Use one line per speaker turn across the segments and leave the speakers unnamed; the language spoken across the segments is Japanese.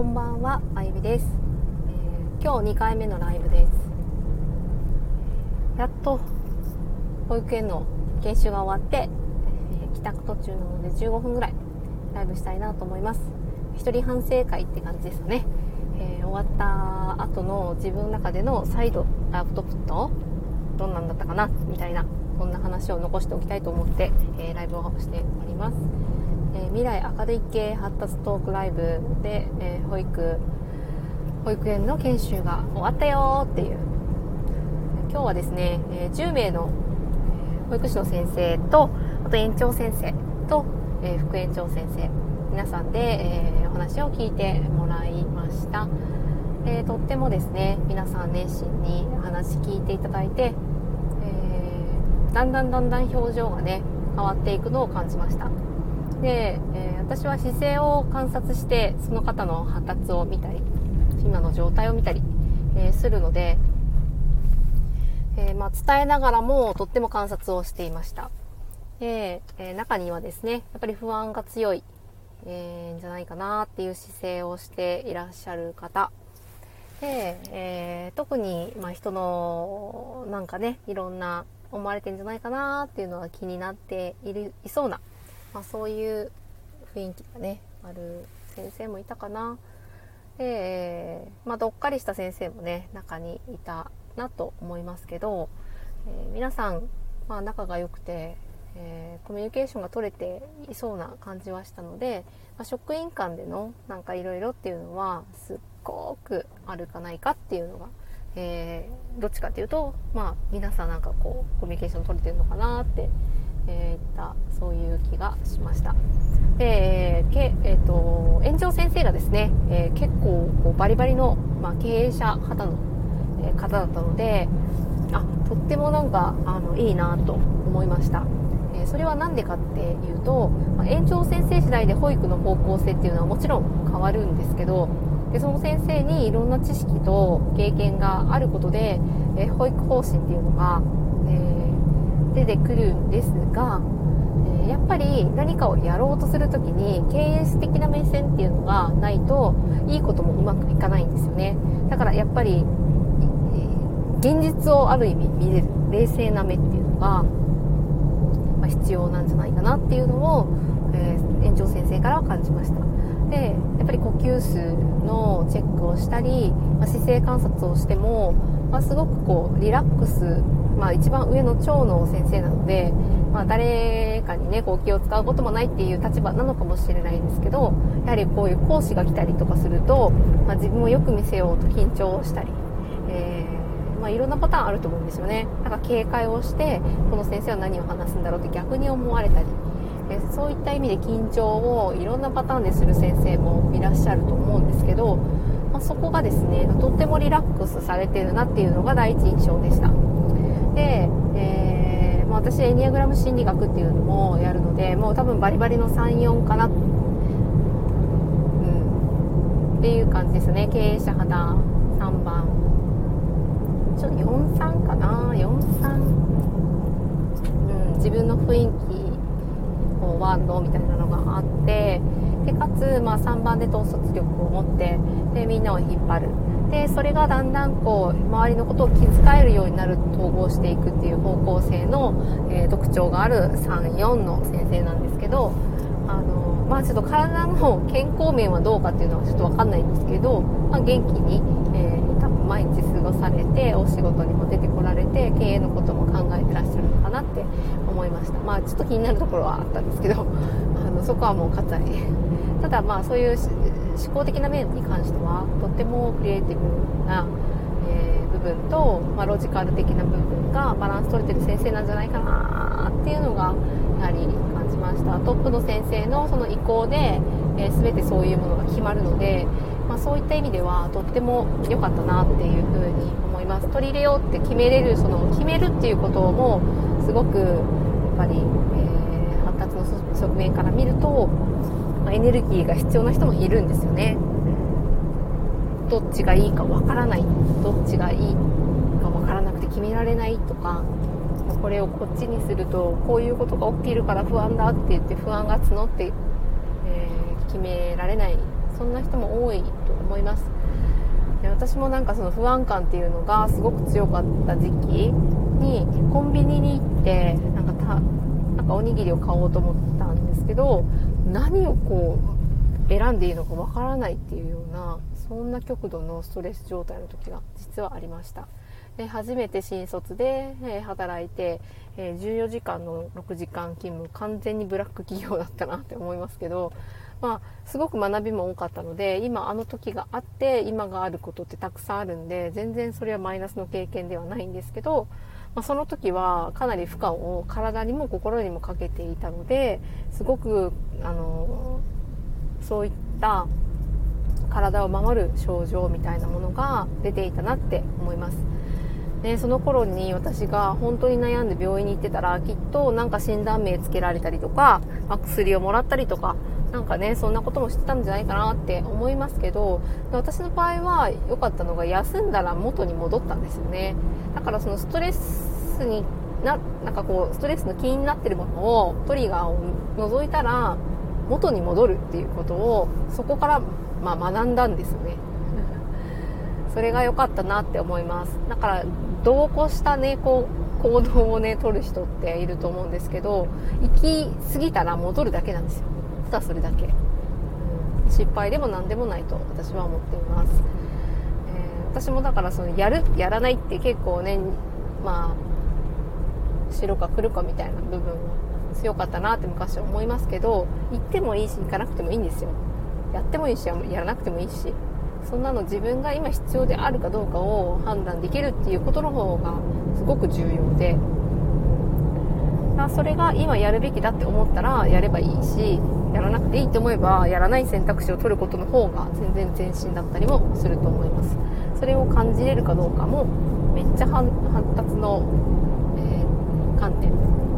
こんばんは、あゆみです、えー、今日2回目のライブです。やっと保育園の研修が終わって、えー、帰宅途中なので15分ぐらいライブしたいなと思います。一人反省会って感じですね。えー、終わった後の自分の中での再度アウトプットどんなんだったかなみたいなこんな話を残しておきたいと思って、えライブをしております。え未来明るい系発達トークライブで、え保育保育園の研修が終わったよっていう。今日はですね、え10名の保育士の先生とあと園長先生と、え副園長先生皆さんで、えお話を聞いてもらいました、えとってもですね皆さん熱心に話聞いていただいて、えだんだんだんだん表情がね変わっていくのを感じました。で、えー、私は姿勢を観察してその方の発達を見たり今の状態を見たり、えー、するので、えー、まあ、伝えながらもとっても観察をしていました。で、え中にはですねやっぱり不安が強い、えー、じゃないかなっていう姿勢をしていらっしゃる方。で、え特に、まあ、人のなんかねいろんな思われてんじゃないかなっていうのは気になっているいそうなまあ、そういう雰囲気がねある先生もいたかな。で、まあ、どっかりした先生もね中にいたなと思いますけど、えー、皆さん、まあ、仲が良くて、えー、コミュニケーションが取れていそうな感じはしたので、まあ、職員間でのなんかいろいろっていうのはすっごくあるかないかっていうのが、えー、どっちかっていうと、まあ、皆さんなんかこうコミュニケーション取れてるのかなってえー、ったそういう気がしました。で、けえーと、園長先生がですね、えー、結構こうバリバリの、まあ、経営者肌の、え方だったのであとってもなんかあのいいなと思いました。えそれは何でかっていうと、まあ、園長先生次第で保育の方向性っていうのはもちろん変わるんですけどでその先生にいろんな知識と経験があることで、え保育方針っていうのが、出てくるんですが、えやっぱり何かをやろうとする時に経営的な目線っていうのがないといいこともうまくいかないんですよね。だからやっぱり現実をある意味見れる冷静な目っていうのが、ま、必要なんじゃないかなっていうのを、えー、園長先生からは感じました。でやっぱり呼吸数のチェックをしたり、ま、姿勢観察をしても、まあ、すごくこうリラックスまあ、一番上の長の先生なので、まあ、誰かにねこう気を使うこともないっていう立場なのかもしれないんですけどやはりこういう講師が来たりとかすると、まあ、自分をよく見せようと緊張したり、えー、まあ、いろんなパターンあると思うんですよねだから警戒をしてこの先生は何を話すんだろうって逆に思われたり、え、そういった意味で緊張をいろんなパターンでする先生もいらっしゃると思うんですけど、まあ、そこがですねとってもリラックスされてるなっていうのが第一印象でした。で、えー、まあ、私エニアグラム心理学っていうのもやるのでもう多分バリバリの34かな、うん、っていう感じですね。経営者肌3番。ちょっと43かな？43、うん、自分の雰囲気。こうワンドみたいなのがあってでかつ、まあ、3番で統率力を持ってでみんなを引っ張る？でそれがだんだんこう周りのことを気遣える？ようになる？統合していくっていう方向性の、えー、特徴がある？34の先生なんですけどあのまあちょっと体の健康面はどうかっていうのはちょっと分かんないんですけど、まあ、元気に、毎日過ごされてお仕事にも出てこられて経営のことも考えてらっしゃるのかなって思いました。まあちょっと気になるところはあったんですけど あのそこはもう割愛 ただまあそういう思考的な面に関してはとってもクリエイティブな、えー、部分と、まあ、ロジカル的な部分がバランス取れてる先生なんじゃないかなっていうのがやはり感じました。トップの先生のその意向で、えー、全てそういうものが決まるので、まあ、そういった意味ではとっても良かったなっていうふうに思います。取り入れようって決めれるその決めるっていうこともすごくやっぱり、えー、発達の側面から見るとまエネルギーが必要な人もいるんですよね。どっちがいいかわからない。どっちがいいかわからなくて決められないとかこれをこっちにするとこういうことが起きるから不安だって言って不安が募って、えー、決められないそんな人も多いと思います。で私もなんかその不安感っていうのがすごく強かった時期にコンビニに行ってなんかたなんかおにぎりを買おうと思ったんですけど何をこう選んでいいのかわからないっていうようなそんな極度のストレス状態の時が実はありました。で初めて新卒で、え働いて、え14時間の6時間勤務完全にブラック企業だったなって思いますけど、まあ、すごく学びも多かったので今あの時があって今があることってたくさんあるんで全然それはマイナスの経験ではないんですけど、まあ、その時はかなり負荷を体にも心にもかけていたのですごくあのそういった体を守る症状みたいなものが出ていたなって思います。でその頃に私が本当に悩んで病院に行ってたらきっとなんか診断名つけられたりとか、まあ、薬をもらったりとかなんかねそんなこともしてたんじゃないかなって思いますけど私の場合は良かったのが休んだら元に戻ったんですよね。だからそのストレスにななんかこうストレスの気になってるものをトリガーを除いたら元に戻るっていうことをそこからまあ学んだんですよね。それが良かったなって思います。だから度を越したねこう行動をね取る人っていると思うんですけど行き過ぎたら戻るだけなんですよ。ただそれだけ、うん、失敗でも何でもないと私は思っています、えー、私もだからそのやるやらないって結構ねまあ白か黒かみたいな部分は強かったなって昔は思いますけど行ってもいいし行かなくてもいいんですよ。やってもいいしやらなくてもいいしそんなの自分が今必要であるかどうかを判断できるっていうことの方がすごく重要で。それが今やるべきだって思ったらやればいいしやらなくていいって思えばやらない選択肢を取ることの方が全然前進だったりもすると思います。それを感じれるかどうかもめっちゃ発達の、えー、観点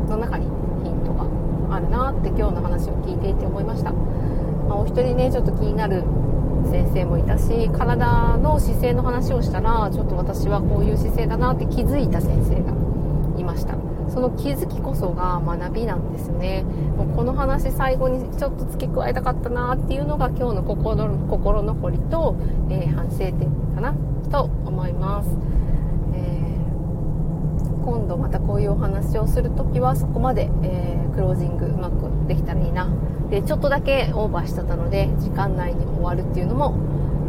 の中にヒントがあるなって今日の話を聞いていて思いました、まあ、お一人ねちょっと気になる先生もいたし体の姿勢の話をしたらちょっと私はこういう姿勢だなって気づいた先生がいました。その気づきこそが学びなんですね。もうこの話最後にちょっと付け加えたかったなっていうのが今日の心心残りと、えー、反省点かなと思います、えー、今度またこういうお話をする時はそこまで、えー、クロージングうまくできたらいいな。でちょっとだけオーバーしちゃったので時間内に終わるっていうのも、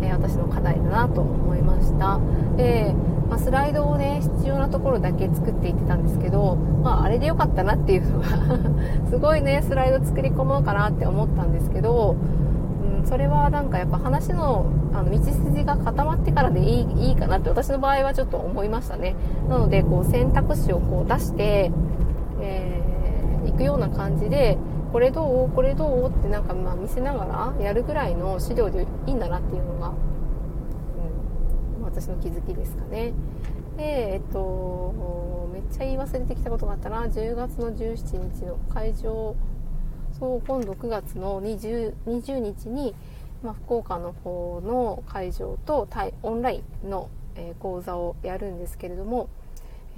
え私の課題だなと思いました。でまあ、スライドをね必要なところだけ作っていってたんですけど、まあ、あれでよかったなっていうのが すごいねスライド作り込もうかなって思ったんですけど、うん、それはなんかやっぱ話のあの道筋が固まってからでいいいいかなって私の場合はちょっと思いましたね。なのでこう選択肢をこう出して、えー、行くような感じでこれどうこれどうってなんかまあ見せながらやるぐらいの資料でいいんだなっていうのがうん私の気づきですかね。でえっとめっちゃ言い忘れてきたことがあったな。10月の17日の会場そう今度9月の 20, 20日に、まあ、福岡の方の会場と対オンラインの、えー、講座をやるんですけれども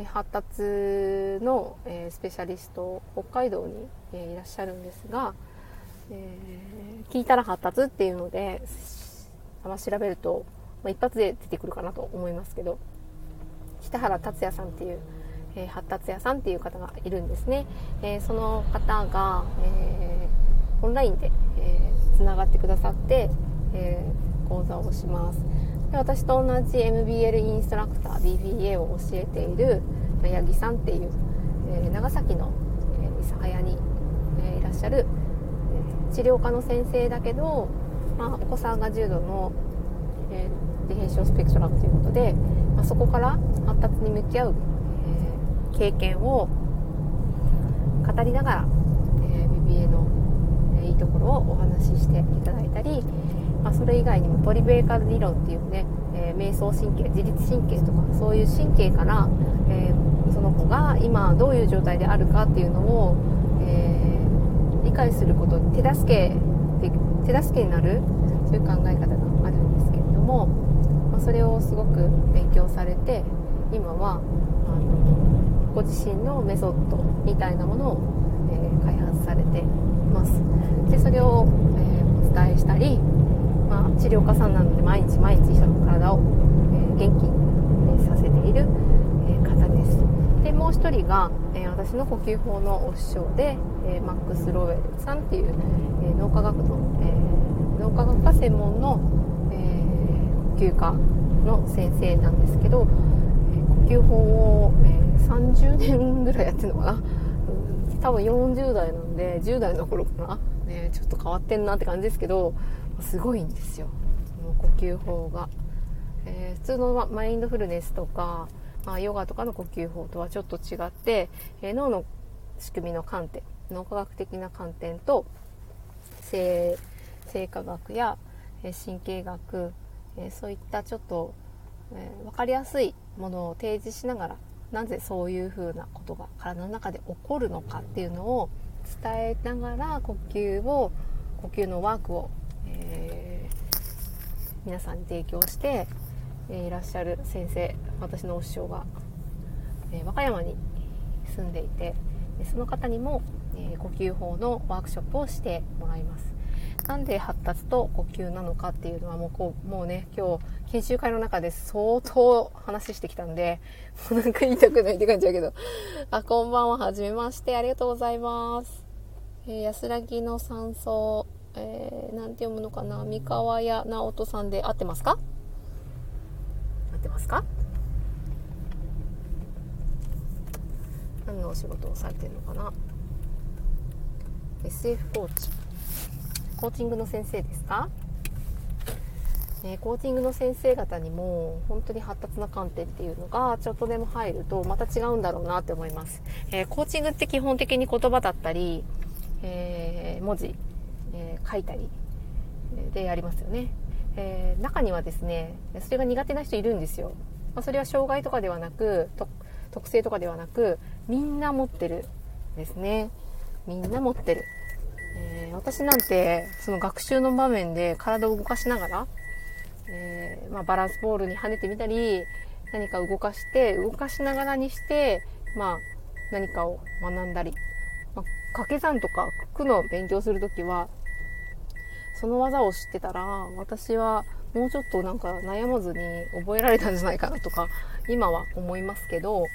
発達の、えー、スペシャリスト北海道に、え、いらっしゃるんですが、え、聞いたら発達っていうので、ま、調べるとまあ、一発で出てくるかなと思いますけど北原達也さんっていう、えー、発達屋さんっていう方がいるんですね、えー、その方が、えー、オンラインでつな、がってくださって、え講座をします。で私と同じ MBL インストラクター BBA を教えている八木さんっていう、え長崎の、え諫早に、えいらっしゃる、治療科の先生だけど、まあ、お子さんが重度の、えー自閉症スペクトラムということで、まあ、そこから発達に向き合う、えー、経験を語りながら、えー、BBA の、えいいところをお話ししていただいたり、まあ、それ以外にもトリベーカル理論っていうね、えー、瞑想神経自律神経とかそういう神経から、え、その子が今どういう状態であるかっていうのを、解すること手助け手助けになるそういう考え方があるんですけれどもまあ、それをすごく勉強されて今はあのご自身のメソッドみたいなものを、えー、開発されています。でそれを、えー、お伝えしたり、まあ、治療家さんなので毎日毎日人の体を、えー、元気にさせている、え方です。でもう一人が、え私の呼吸法のお師匠で、えマックス・ロウェルさんっていう、え脳科学の、え脳科学が専門の、え呼吸科の先生なんですけど、え呼吸法を、え30年ぐらいやってるのかな？多分40代なんで10代の頃かな、ね、ちょっと変わってんなって感じですけどすごいんですよ。その呼吸法が、えー、普通のマインドフルネスとか、まあ、ヨガとかの呼吸法とはちょっと違って、えー、脳の仕組みの観点脳科学的な観点と生化学や、えー、神経学、えそういったちょっと、え分かりやすいものを提示しながらなぜそういうふうなことが体の中で起こるのかっていうのを伝えながら呼吸を呼吸のワークを、えー、皆さんに提供して、え、いらっしゃる先生私のお師匠が、え、和歌山に住んでいてその方にも、え呼吸法のワークショップをしてもらいます。なんで発達と呼吸なのかっていうのはもうこうもうね今日研修会の中で相当話してきたんでもうなんか言いたくないって感じだけど。あこんばんは。はじめまして。ありがとうございます、えー、安らぎの山荘。えー、て読むのかな。三河屋直人さんで合ってますか？ってますか？何のお仕事をされてるのかな？SF コーチ。コーチングの先生ですか、えー、コーチングの先生方にも本当に発達な観点っていうのがちょっとでも入るとまた違うんだろうなって思います、えー、コーチングって基本的に言葉だったり、えー、文字、え書いたりでやりますよね、え中にはですねそれが苦手な人いるんですよ、まあ、それは障害とかではなく特性とかではなくみんな持ってるですね。みんな持ってる。えー、私なんてその学習の場面で体を動かしながら、えー、まあ、バランスボールに跳ねてみたり何か動かして動かしながらにして、まあ、何かを学んだり、まあ、掛け算とか句の勉強する時はその技を知ってたら私はもうちょっとなんか悩まずに覚えられたんじゃないかなとか今は思いますけど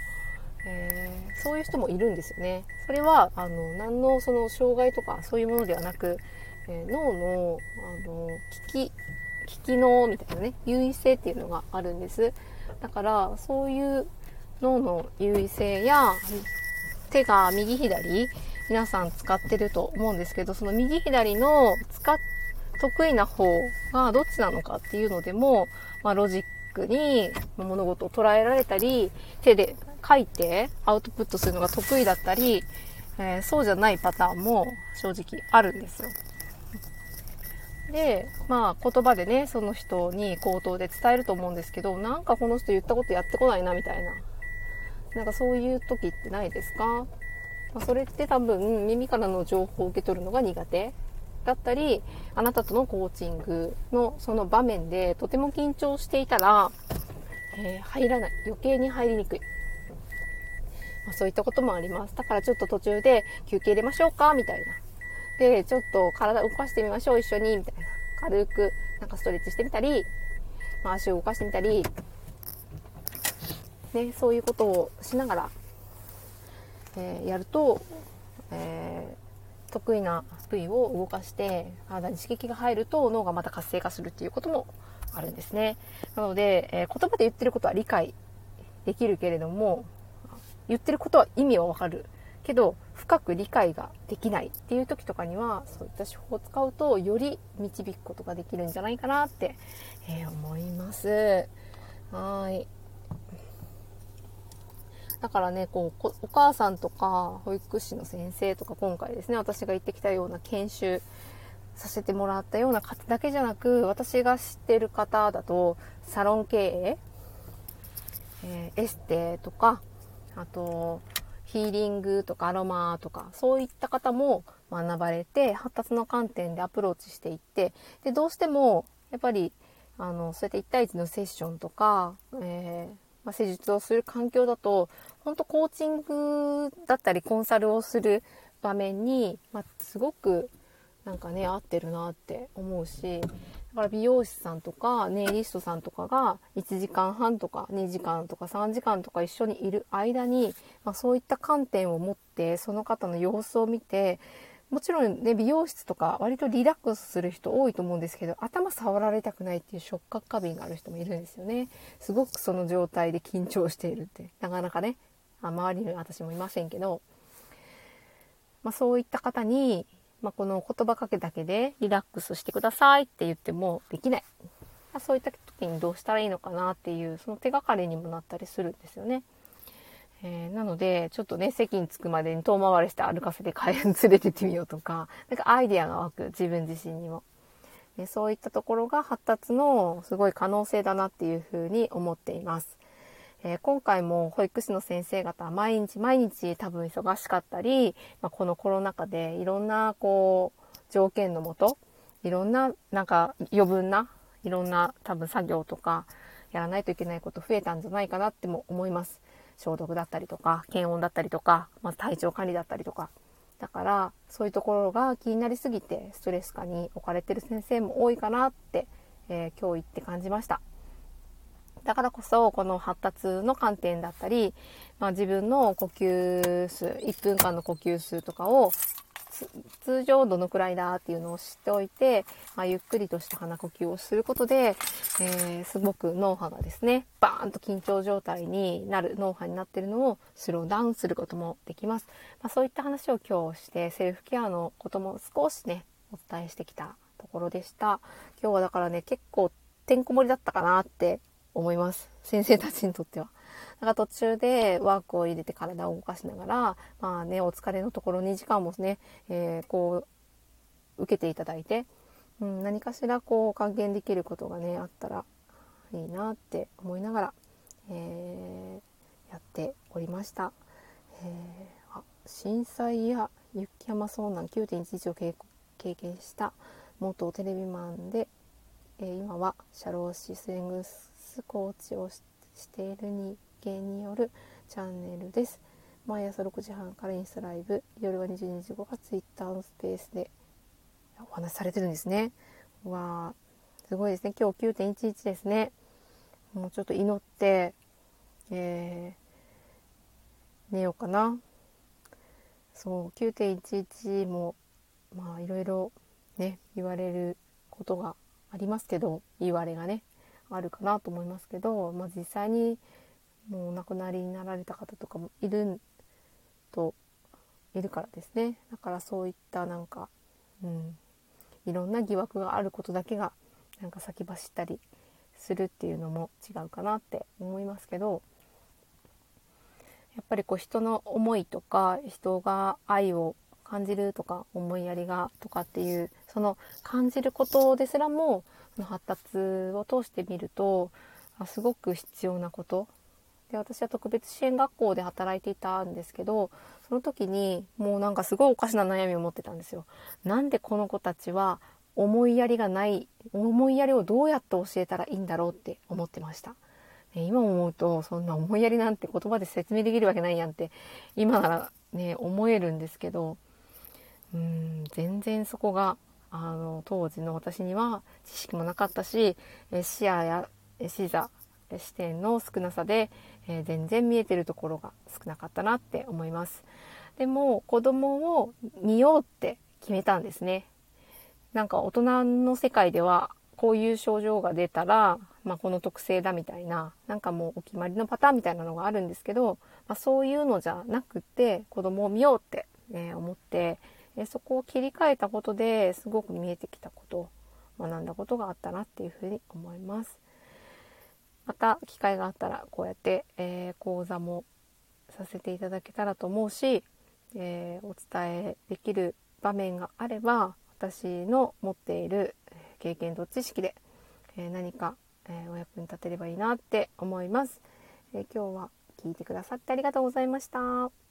えー、そういう人もいるんですよね。それはあの何のその障害とかそういうものではなく、えー、脳のあの聞き聞き脳みたいなね優位性っていうのがあるんです。だからそういう脳の優位性や手が右左皆さん使ってると思うんですけどその右左の使っ得意な方がどっちなのかっていうのでも、まあ、ロジックに物事を捉えられたり手で書いてアウトプットするのが得意だったり、えー、そうじゃないパターンも正直あるんですよ。で、まあ言葉でね、その人に口頭で伝えると思うんですけど、なんかこの人言ったことやってこないなみたいな。なんかそういう時ってないですか、ま、それって多分耳からの情報を受け取るのが苦手だったり、あなたとのコーチングのその場面でとても緊張していたら、えー、入らない。余計に入りにくい。まあ、そういったこともあります。だからちょっと途中で休憩入れましょうかみたいな。で、ちょっと体動かしてみましょう、一緒に、みたいな。軽く、なんかストレッチしてみたり、まあ、足を動かしてみたり、ね、そういうことをしながら、えー、やると、えー、得意な部位を動かして体に刺激が入ると脳がまた活性化するっていうこともあるんですね。なので、えー、言葉で言ってることは理解できるけれども、言ってることは意味はわかるけど深く理解ができないっていう時とかにはそういった手法を使うとより導くことができるんじゃないかなって、えー、思いますはいだからねこうお母さんとか保育士の先生とか今回ですね私が行ってきたような研修させてもらったような方だけじゃなく私が知ってる方だとサロン経営、えー、エステとかあとヒーリングとかアロマとかそういった方も学ばれて発達の観点でアプローチしていってでどうしてもやっぱりあのそうやって1対1のセッションとか、えー、まあ、施術をする環境だと本当コーチングだったりコンサルをする場面に、まあ、すごくなんかね合ってるなって思うしだから美容師さんとかネイリストさんとかが1時間半とか2時間とか3時間とか一緒にいる間に、まあ、そういった観点を持ってその方の様子を見てもちろんね美容室とか割とリラックスする人多いと思うんですけど頭触られたくないっていう触覚過敏がある人もいるんですよねすごくその状態で緊張しているってなかなかね周りに私もいませんけど、まあ、そういった方にまあ、この言葉かけだけでリラックスしてくださいって言ってもできないま。そういった時にどうしたらいいのかなっていう、その手がかりにもなったりするんですよね。えー、なので、ちょっとね、席に着くまでに遠回りして歩かせて帰連れてってみようとか、なんかアイデアが湧く、自分自身にも。そういったところが発達のすごい可能性だなっていうふうに思っています。えー、今回も保育士の先生方毎日毎日多分忙しかったり、まあ、このコロナ禍でいろんなこう条件のもといろんななんか余分ないろんな多分作業とかやらないといけないこと増えたんじゃないかなっても思います。消毒だったりとか検温だったりとか、まあ体調管理だったりとか。だからそういうところが気になりすぎてストレス下に置かれてる先生も多いかなって、えー、今日行って感じました。だからこそこの発達の観点だったり、まあ、自分の呼吸数1分間の呼吸数とかを通常どのくらいだっていうのを知っておいて、まあ、ゆっくりとした鼻呼吸をすることで、えー、すごく脳波がですねバーンと緊張状態になる脳波になってるのをスローダウンすることもできます、まあ、そういった話を今日してセルフケアのことも少しねお伝えしてきたところでした今日はだからね結構てんこ盛りだったかなって思います。先生たちにとっては。だか途中でワークを入れて体を動かしながら、まあね、お疲れのところ2時間もね、えー、こう、受けていただいて、うん、何かしらこう還元できることがね、あったらいいなって思いながら、えー、やっておりました。えー、あ震災や雪山遭難9.11を経験した元テレビマンで、えー、今は社労士スイングスコーチをしている人間によるチャンネルです。毎朝6時半からインスタライブ、夜は22時後が Twitter のスペースでお話しされてるんですね。わー、すごいですね。今日9.11ですね。もうちょっと祈って、えー、寝ようかな。そう、9.11も、まあいろいろね、言われることがありますけど、言われがね。あるかなと思いますけど、まあ、実際にもうお亡くなりになられた方とかもいるといるからですね。だからそういったなんか、うん、いろんな疑惑があることだけがなんか先走ったりするっていうのも違うかなって思いますけどやっぱりこう人の思いとか人が愛を感じるとか思いやりがとかっていうその感じることですらも発達を通してみるとすごく必要なことで私は特別支援学校で働いていたんですけどその時にもうなんかすごいおかしな悩みを持ってたんですよ。なんでこの子たちは思いやりがない思いやりをどうやって教えたらいいんだろうって思ってました。今思うとそんな思いやりなんて言葉で説明できるわけないやんって今ならね思えるんですけどうん全然そこがあの当時の私には知識もなかったし視野や視座視点の少なさで、えー、全然見えてるところが少なかったなって思いますでも子供を見ようって決めたんですねなんか大人の世界ではこういう症状が出たら、まあ、この特性だみたいななんかもうお決まりのパターンみたいなのがあるんですけど、まあ、そういうのじゃなくって子供を見ようって、ね、思ってえそこを切り替えたことですごく見えてきたこと学んだことがあったなっていうふうに思います。また機会があったらこうやって、えー、講座もさせていただけたらと思うし、えー、お伝えできる場面があれば私の持っている経験と知識で、えー、何か、えお役に立てればいいなって思います、え今日は聞いてくださってありがとうございました。